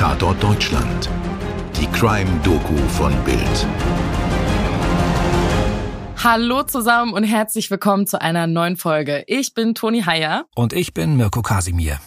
Tatort Deutschland. Die Crime-Doku von Bild. Hallo zusammen und herzlich willkommen zu einer neuen Folge. Ich bin Toni Heyer. Und ich bin Mirko Kasimir.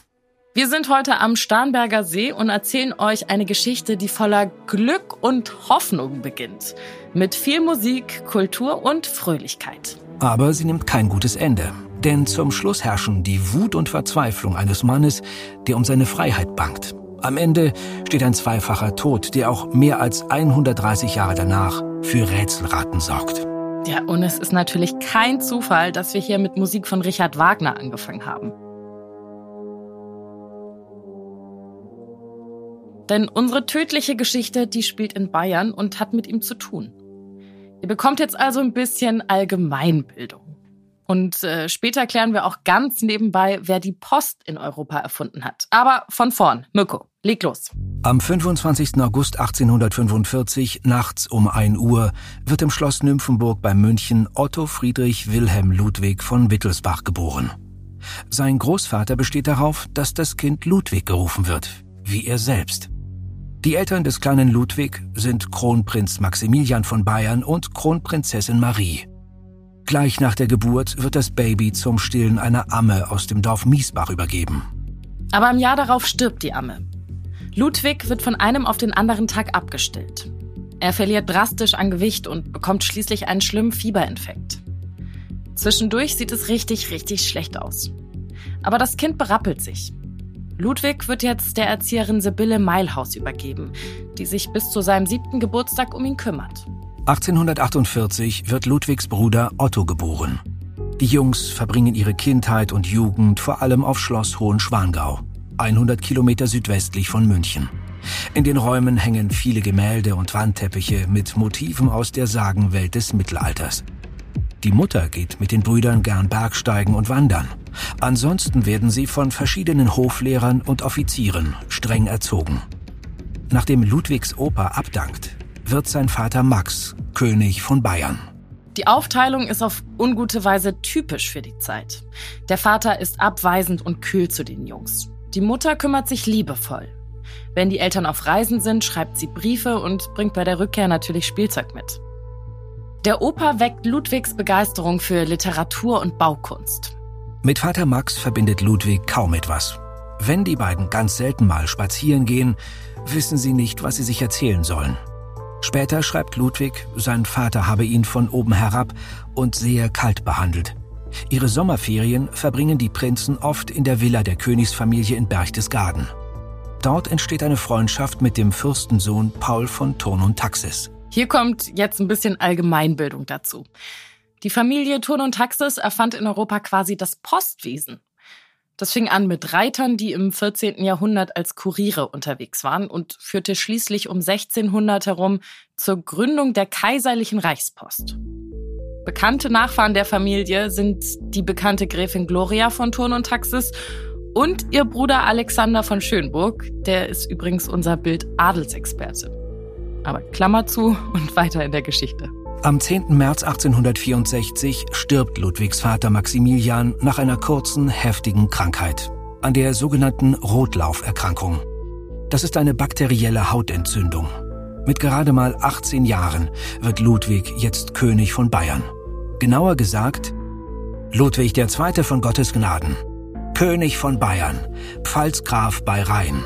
Wir sind heute am Starnberger See und erzählen euch eine Geschichte, die voller Glück und Hoffnung beginnt. Mit viel Musik, Kultur und Fröhlichkeit. Aber sie nimmt kein gutes Ende. Denn zum Schluss herrschen die Wut und Verzweiflung eines Mannes, der um seine Freiheit bangt. Am Ende steht ein zweifacher Tod, der auch mehr als 130 Jahre danach für Rätselraten sorgt. Ja, und es ist natürlich kein Zufall, dass wir hier mit Musik von Richard Wagner angefangen haben. Denn unsere tödliche Geschichte, die spielt in Bayern und hat mit ihm zu tun. Ihr bekommt jetzt also ein bisschen Allgemeinbildung. Und äh, später klären wir auch ganz nebenbei, wer die Post in Europa erfunden hat. Aber von vorn, Mirko, leg los. Am 25. August 1845, nachts um 1 Uhr, wird im Schloss Nymphenburg bei München Otto Friedrich Wilhelm Ludwig von Wittelsbach geboren. Sein Großvater besteht darauf, dass das Kind Ludwig gerufen wird, wie er selbst. Die Eltern des kleinen Ludwig sind Kronprinz Maximilian von Bayern und Kronprinzessin Marie. Gleich nach der Geburt wird das Baby zum Stillen einer Amme aus dem Dorf Miesbach übergeben. Aber im Jahr darauf stirbt die Amme. Ludwig wird von einem auf den anderen Tag abgestillt. Er verliert drastisch an Gewicht und bekommt schließlich einen schlimmen Fieberinfekt. Zwischendurch sieht es richtig, richtig schlecht aus. Aber das Kind berappelt sich. Ludwig wird jetzt der Erzieherin Sibylle Meilhaus übergeben, die sich bis zu seinem siebten Geburtstag um ihn kümmert. 1848 wird Ludwigs Bruder Otto geboren. Die Jungs verbringen ihre Kindheit und Jugend vor allem auf Schloss Hohenschwangau, 100 Kilometer südwestlich von München. In den Räumen hängen viele Gemälde und Wandteppiche mit Motiven aus der Sagenwelt des Mittelalters. Die Mutter geht mit den Brüdern gern Bergsteigen und wandern. Ansonsten werden sie von verschiedenen Hoflehrern und Offizieren streng erzogen. Nachdem Ludwigs Opa abdankt, wird sein Vater Max König von Bayern. Die Aufteilung ist auf ungute Weise typisch für die Zeit. Der Vater ist abweisend und kühl zu den Jungs. Die Mutter kümmert sich liebevoll. Wenn die Eltern auf Reisen sind, schreibt sie Briefe und bringt bei der Rückkehr natürlich Spielzeug mit. Der Opa weckt Ludwigs Begeisterung für Literatur und Baukunst. Mit Vater Max verbindet Ludwig kaum etwas. Wenn die beiden ganz selten mal spazieren gehen, wissen sie nicht, was sie sich erzählen sollen. Später schreibt Ludwig, sein Vater habe ihn von oben herab und sehr kalt behandelt. Ihre Sommerferien verbringen die Prinzen oft in der Villa der Königsfamilie in Berchtesgaden. Dort entsteht eine Freundschaft mit dem Fürstensohn Paul von Thurn und Taxis. Hier kommt jetzt ein bisschen Allgemeinbildung dazu. Die Familie Thurn und Taxis erfand in Europa quasi das Postwesen. Das fing an mit Reitern, die im 14. Jahrhundert als Kuriere unterwegs waren und führte schließlich um 1600 herum zur Gründung der Kaiserlichen Reichspost. Bekannte Nachfahren der Familie sind die bekannte Gräfin Gloria von Thurn und Taxis und ihr Bruder Alexander von Schönburg, der ist übrigens unser Bild-Adelsexperte. Aber Klammer zu und weiter in der Geschichte. Am 10. März 1864 stirbt Ludwigs Vater Maximilian nach einer kurzen, heftigen Krankheit, an der sogenannten Rotlauferkrankung. Das ist eine bakterielle Hautentzündung. Mit gerade mal 18 Jahren wird Ludwig jetzt König von Bayern. Genauer gesagt, Ludwig II. von Gottes Gnaden, König von Bayern, Pfalzgraf bei Rhein,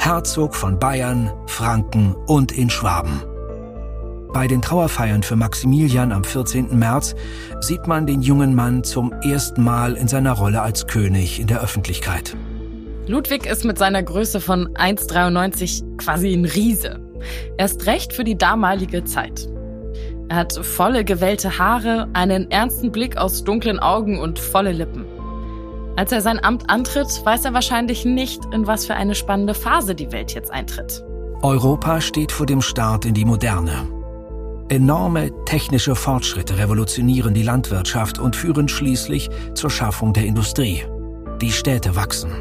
Herzog von Bayern, Franken und in Schwaben. Bei den Trauerfeiern für Maximilian am 14. März sieht man den jungen Mann zum ersten Mal in seiner Rolle als König in der Öffentlichkeit. Ludwig ist mit seiner Größe von 1,93 quasi ein Riese. Er ist recht für die damalige Zeit. Er hat volle gewellte Haare, einen ernsten Blick aus dunklen Augen und volle Lippen. Als er sein Amt antritt, weiß er wahrscheinlich nicht, in was für eine spannende Phase die Welt jetzt eintritt. Europa steht vor dem Start in die Moderne. Enorme technische Fortschritte revolutionieren die Landwirtschaft und führen schließlich zur Schaffung der Industrie. Die Städte wachsen.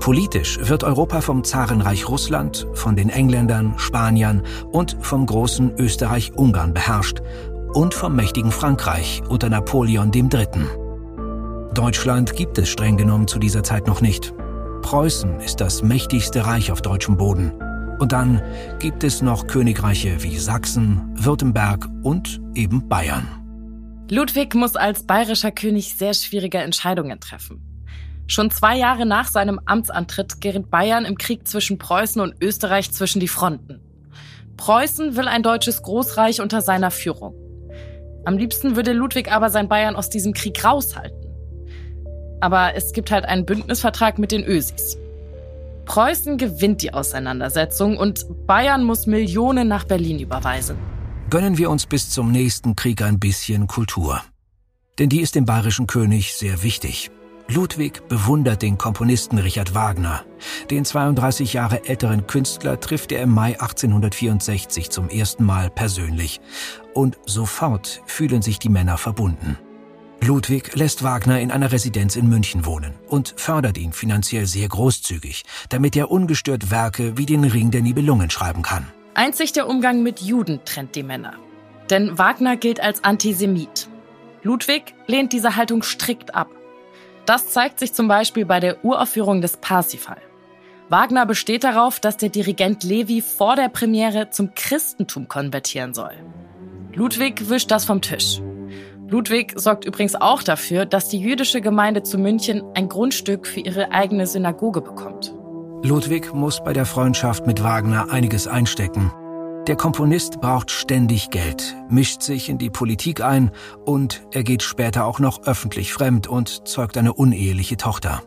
Politisch wird Europa vom Zarenreich Russland, von den Engländern, Spaniern und vom großen Österreich-Ungarn beherrscht und vom mächtigen Frankreich unter Napoleon III. Deutschland gibt es streng genommen zu dieser Zeit noch nicht. Preußen ist das mächtigste Reich auf deutschem Boden. Und dann gibt es noch Königreiche wie Sachsen, Württemberg und eben Bayern. Ludwig muss als bayerischer König sehr schwierige Entscheidungen treffen. Schon zwei Jahre nach seinem Amtsantritt gerät Bayern im Krieg zwischen Preußen und Österreich zwischen die Fronten. Preußen will ein deutsches Großreich unter seiner Führung. Am liebsten würde Ludwig aber sein Bayern aus diesem Krieg raushalten. Aber es gibt halt einen Bündnisvertrag mit den Ösis. Preußen gewinnt die Auseinandersetzung und Bayern muss Millionen nach Berlin überweisen. Gönnen wir uns bis zum nächsten Krieg ein bisschen Kultur. Denn die ist dem bayerischen König sehr wichtig. Ludwig bewundert den Komponisten Richard Wagner. Den 32 Jahre älteren Künstler trifft er im Mai 1864 zum ersten Mal persönlich. Und sofort fühlen sich die Männer verbunden. Ludwig lässt Wagner in einer Residenz in München wohnen und fördert ihn finanziell sehr großzügig, damit er ungestört Werke wie den Ring der Nibelungen schreiben kann. Einzig der Umgang mit Juden trennt die Männer. Denn Wagner gilt als Antisemit. Ludwig lehnt diese Haltung strikt ab. Das zeigt sich zum Beispiel bei der Uraufführung des Parsifal. Wagner besteht darauf, dass der Dirigent Levi vor der Premiere zum Christentum konvertieren soll. Ludwig wischt das vom Tisch. Ludwig sorgt übrigens auch dafür, dass die jüdische Gemeinde zu München ein Grundstück für ihre eigene Synagoge bekommt. Ludwig muss bei der Freundschaft mit Wagner einiges einstecken. Der Komponist braucht ständig Geld, mischt sich in die Politik ein und er geht später auch noch öffentlich fremd und zeugt eine uneheliche Tochter.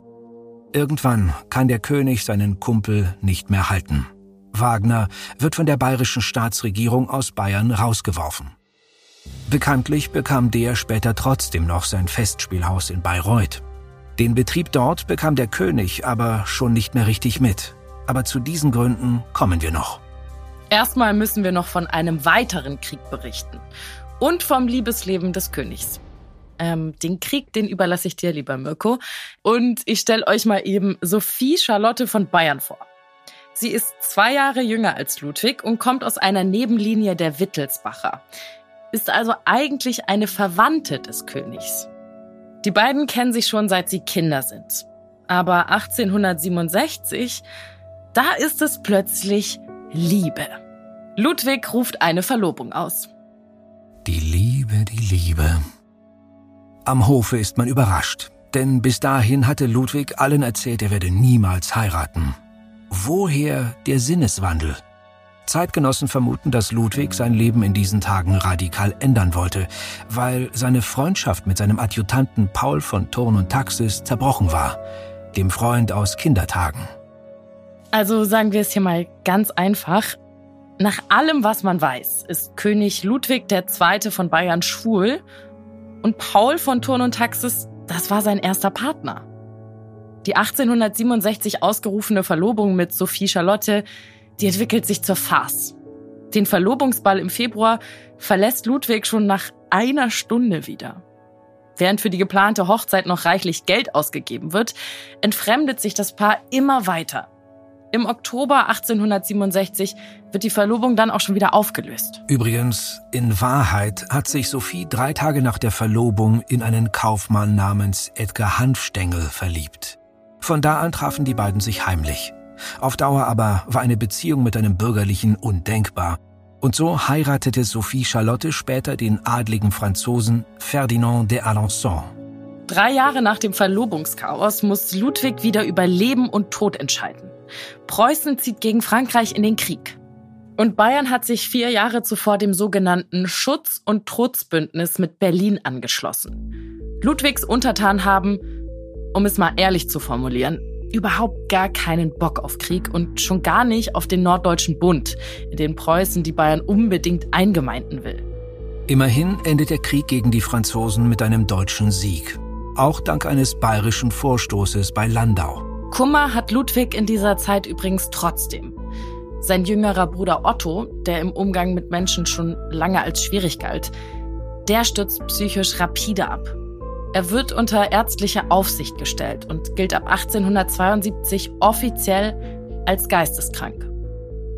Irgendwann kann der König seinen Kumpel nicht mehr halten. Wagner wird von der bayerischen Staatsregierung aus Bayern rausgeworfen. Bekanntlich bekam der später trotzdem noch sein Festspielhaus in Bayreuth. Den Betrieb dort bekam der König aber schon nicht mehr richtig mit. Aber zu diesen Gründen kommen wir noch. Erstmal müssen wir noch von einem weiteren Krieg berichten. Und vom Liebesleben des Königs. Ähm, den Krieg, den überlasse ich dir, lieber Mirko. Und ich stelle euch mal eben Sophie Charlotte von Bayern vor. Sie ist zwei Jahre jünger als Ludwig und kommt aus einer Nebenlinie der Wittelsbacher ist also eigentlich eine Verwandte des Königs. Die beiden kennen sich schon seit sie Kinder sind. Aber 1867, da ist es plötzlich Liebe. Ludwig ruft eine Verlobung aus. Die Liebe, die Liebe. Am Hofe ist man überrascht, denn bis dahin hatte Ludwig allen erzählt, er werde niemals heiraten. Woher der Sinneswandel? Zeitgenossen vermuten, dass Ludwig sein Leben in diesen Tagen radikal ändern wollte, weil seine Freundschaft mit seinem Adjutanten Paul von Thurn und Taxis zerbrochen war, dem Freund aus Kindertagen. Also sagen wir es hier mal ganz einfach. Nach allem, was man weiß, ist König Ludwig II. von Bayern schwul und Paul von Thurn und Taxis, das war sein erster Partner. Die 1867 ausgerufene Verlobung mit Sophie Charlotte die entwickelt sich zur Farce. Den Verlobungsball im Februar verlässt Ludwig schon nach einer Stunde wieder. Während für die geplante Hochzeit noch reichlich Geld ausgegeben wird, entfremdet sich das Paar immer weiter. Im Oktober 1867 wird die Verlobung dann auch schon wieder aufgelöst. Übrigens, in Wahrheit hat sich Sophie drei Tage nach der Verlobung in einen Kaufmann namens Edgar Hanfstengel verliebt. Von da an trafen die beiden sich heimlich. Auf Dauer aber war eine Beziehung mit einem Bürgerlichen undenkbar. Und so heiratete Sophie Charlotte später den adligen Franzosen Ferdinand de Alençon. Drei Jahre nach dem Verlobungschaos muss Ludwig wieder über Leben und Tod entscheiden. Preußen zieht gegen Frankreich in den Krieg. Und Bayern hat sich vier Jahre zuvor dem sogenannten Schutz- und Trutzbündnis mit Berlin angeschlossen. Ludwigs Untertanen haben, um es mal ehrlich zu formulieren, überhaupt gar keinen Bock auf Krieg und schon gar nicht auf den Norddeutschen Bund, in den Preußen die Bayern unbedingt eingemeinden will. Immerhin endet der Krieg gegen die Franzosen mit einem deutschen Sieg. Auch dank eines bayerischen Vorstoßes bei Landau. Kummer hat Ludwig in dieser Zeit übrigens trotzdem. Sein jüngerer Bruder Otto, der im Umgang mit Menschen schon lange als schwierig galt, der stürzt psychisch rapide ab er wird unter ärztliche Aufsicht gestellt und gilt ab 1872 offiziell als geisteskrank.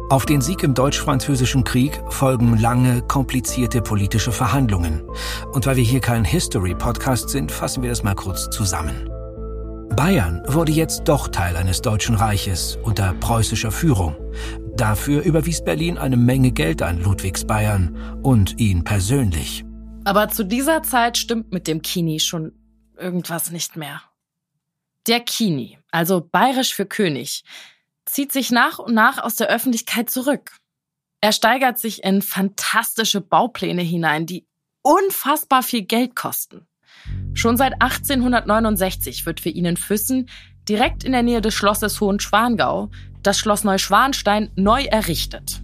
Auf den Sieg im Deutsch-Französischen Krieg folgen lange, komplizierte politische Verhandlungen. Und weil wir hier kein History-Podcast sind, fassen wir das mal kurz zusammen. Bayern wurde jetzt doch Teil eines Deutschen Reiches unter preußischer Führung. Dafür überwies Berlin eine Menge Geld an Ludwigs Bayern und ihn persönlich. Aber zu dieser Zeit stimmt mit dem Kini schon irgendwas nicht mehr. Der Kini, also bayerisch für König, zieht sich nach und nach aus der Öffentlichkeit zurück. Er steigert sich in fantastische Baupläne hinein, die unfassbar viel Geld kosten. Schon seit 1869 wird für ihn in Füssen, direkt in der Nähe des Schlosses Hohenschwangau, das Schloss Neuschwanstein neu errichtet.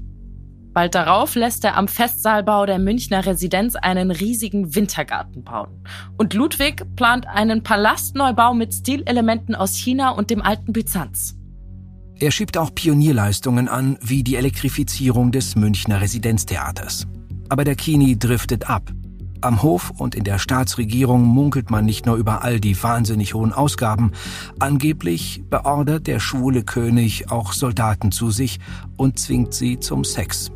Bald darauf lässt er am Festsaalbau der Münchner Residenz einen riesigen Wintergarten bauen. Und Ludwig plant einen Palastneubau mit Stilelementen aus China und dem alten Byzanz. Er schiebt auch Pionierleistungen an, wie die Elektrifizierung des Münchner Residenztheaters. Aber der Kini driftet ab. Am Hof und in der Staatsregierung munkelt man nicht nur über all die wahnsinnig hohen Ausgaben, angeblich beordert der schwule König auch Soldaten zu sich und zwingt sie zum Sex.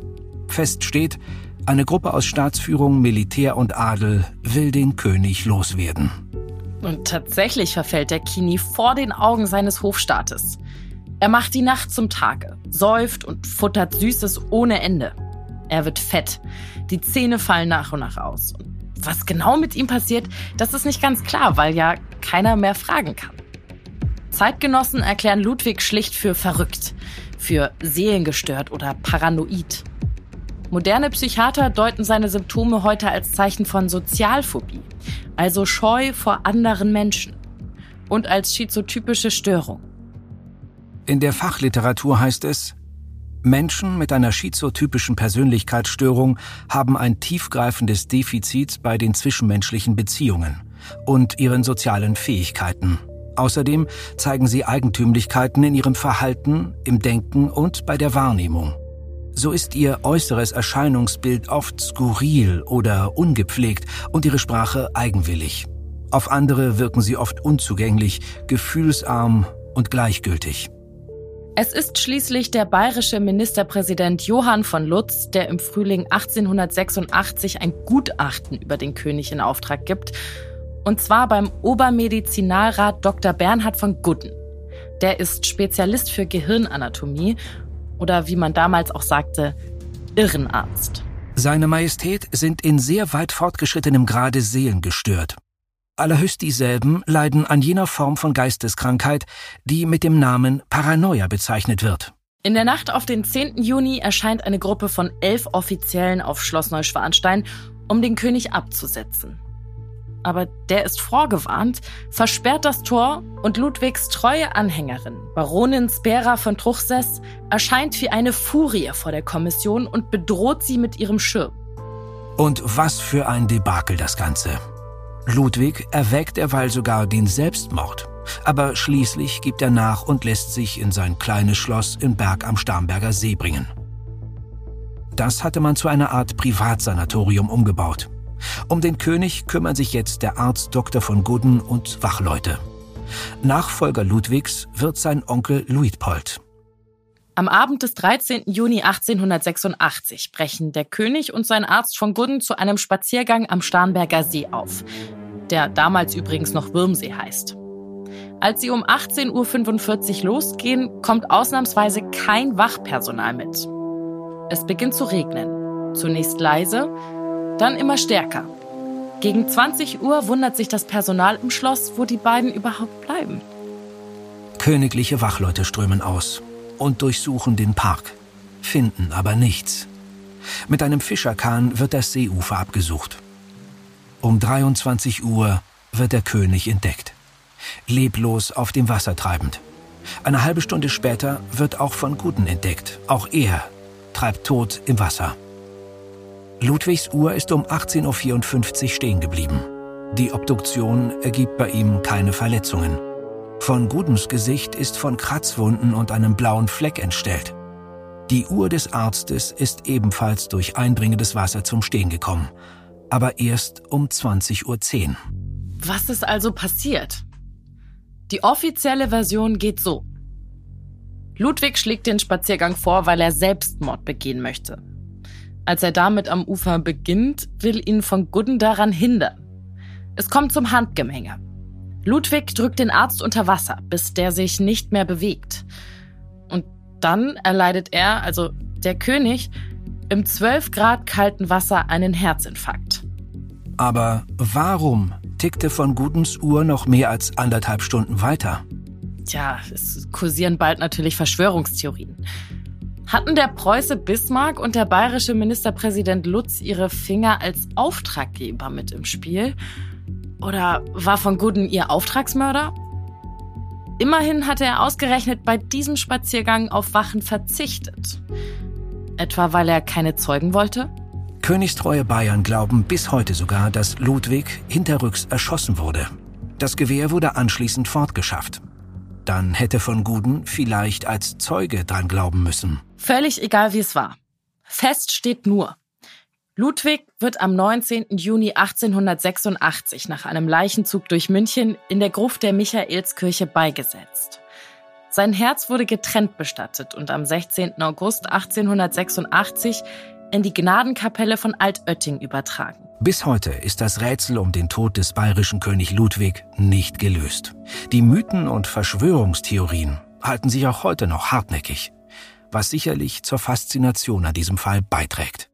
Fest steht, eine Gruppe aus Staatsführung, Militär und Adel will den König loswerden. Und tatsächlich verfällt der Kini vor den Augen seines Hofstaates. Er macht die Nacht zum Tage, säuft und futtert Süßes ohne Ende. Er wird fett, die Zähne fallen nach und nach aus. Was genau mit ihm passiert, das ist nicht ganz klar, weil ja keiner mehr fragen kann. Zeitgenossen erklären Ludwig schlicht für verrückt, für seelengestört oder paranoid. Moderne Psychiater deuten seine Symptome heute als Zeichen von Sozialphobie, also Scheu vor anderen Menschen und als schizotypische Störung. In der Fachliteratur heißt es, Menschen mit einer schizotypischen Persönlichkeitsstörung haben ein tiefgreifendes Defizit bei den zwischenmenschlichen Beziehungen und ihren sozialen Fähigkeiten. Außerdem zeigen sie Eigentümlichkeiten in ihrem Verhalten, im Denken und bei der Wahrnehmung. So ist ihr äußeres Erscheinungsbild oft skurril oder ungepflegt und ihre Sprache eigenwillig. Auf andere wirken sie oft unzugänglich, gefühlsarm und gleichgültig. Es ist schließlich der bayerische Ministerpräsident Johann von Lutz, der im Frühling 1886 ein Gutachten über den König in Auftrag gibt. Und zwar beim Obermedizinalrat Dr. Bernhard von Gudden. Der ist Spezialist für Gehirnanatomie oder wie man damals auch sagte, Irrenarzt. Seine Majestät sind in sehr weit fortgeschrittenem Grade seelengestört. Allerhöchst dieselben leiden an jener Form von Geisteskrankheit, die mit dem Namen Paranoia bezeichnet wird. In der Nacht auf den 10. Juni erscheint eine Gruppe von elf Offiziellen auf Schloss Neuschwanstein, um den König abzusetzen. Aber der ist vorgewarnt, versperrt das Tor und Ludwigs treue Anhängerin, Baronin Spera von Truchsess, erscheint wie eine Furie vor der Kommission und bedroht sie mit ihrem Schirm. Und was für ein Debakel das Ganze. Ludwig erwägt derweil sogar den Selbstmord. Aber schließlich gibt er nach und lässt sich in sein kleines Schloss im Berg am Starnberger See bringen. Das hatte man zu einer Art Privatsanatorium umgebaut. Um den König kümmern sich jetzt der Arzt Dr. von Gudden und Wachleute. Nachfolger Ludwigs wird sein Onkel Luitpold. Am Abend des 13. Juni 1886 brechen der König und sein Arzt von Gudden zu einem Spaziergang am Starnberger See auf, der damals übrigens noch Würmsee heißt. Als sie um 18.45 Uhr losgehen, kommt ausnahmsweise kein Wachpersonal mit. Es beginnt zu regnen. Zunächst leise, dann immer stärker. Gegen 20 Uhr wundert sich das Personal im Schloss, wo die beiden überhaupt bleiben. Königliche Wachleute strömen aus und durchsuchen den Park, finden aber nichts. Mit einem Fischerkahn wird das Seeufer abgesucht. Um 23 Uhr wird der König entdeckt, leblos auf dem Wasser treibend. Eine halbe Stunde später wird auch von Guten entdeckt. Auch er treibt tot im Wasser. Ludwigs Uhr ist um 18.54 Uhr stehen geblieben. Die Obduktion ergibt bei ihm keine Verletzungen. Von Gudens Gesicht ist von Kratzwunden und einem blauen Fleck entstellt. Die Uhr des Arztes ist ebenfalls durch eindringendes Wasser zum Stehen gekommen, aber erst um 20.10 Uhr. Was ist also passiert? Die offizielle Version geht so. Ludwig schlägt den Spaziergang vor, weil er Selbstmord begehen möchte. Als er damit am Ufer beginnt, will ihn von Gudden daran hindern. Es kommt zum Handgemenge. Ludwig drückt den Arzt unter Wasser, bis der sich nicht mehr bewegt. Und dann erleidet er, also der König, im 12 Grad kalten Wasser einen Herzinfarkt. Aber warum tickte von Gudens Uhr noch mehr als anderthalb Stunden weiter? Tja, es kursieren bald natürlich Verschwörungstheorien. Hatten der Preuße Bismarck und der bayerische Ministerpräsident Lutz ihre Finger als Auftraggeber mit im Spiel? Oder war von Guden ihr Auftragsmörder? Immerhin hatte er ausgerechnet bei diesem Spaziergang auf Wachen verzichtet. Etwa weil er keine Zeugen wollte? Königstreue Bayern glauben bis heute sogar, dass Ludwig hinterrücks erschossen wurde. Das Gewehr wurde anschließend fortgeschafft. Dann hätte von Guden vielleicht als Zeuge dran glauben müssen. Völlig egal, wie es war. Fest steht nur. Ludwig wird am 19. Juni 1886 nach einem Leichenzug durch München in der Gruft der Michaelskirche beigesetzt. Sein Herz wurde getrennt bestattet und am 16. August 1886 in die Gnadenkapelle von Altötting übertragen. Bis heute ist das Rätsel um den Tod des bayerischen König Ludwig nicht gelöst. Die Mythen und Verschwörungstheorien halten sich auch heute noch hartnäckig, was sicherlich zur Faszination an diesem Fall beiträgt.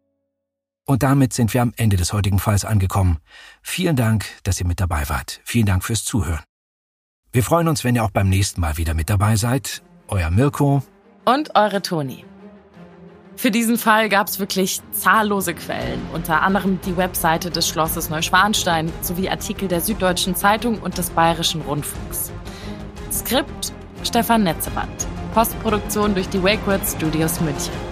Und damit sind wir am Ende des heutigen Falls angekommen. Vielen Dank, dass ihr mit dabei wart. Vielen Dank fürs Zuhören. Wir freuen uns, wenn ihr auch beim nächsten Mal wieder mit dabei seid. Euer Mirko und eure Toni. Für diesen Fall gab es wirklich zahllose Quellen, unter anderem die Webseite des Schlosses Neuschwanstein sowie Artikel der Süddeutschen Zeitung und des Bayerischen Rundfunks. Skript Stefan Netzeband. Postproduktion durch die WakeWord Studios München.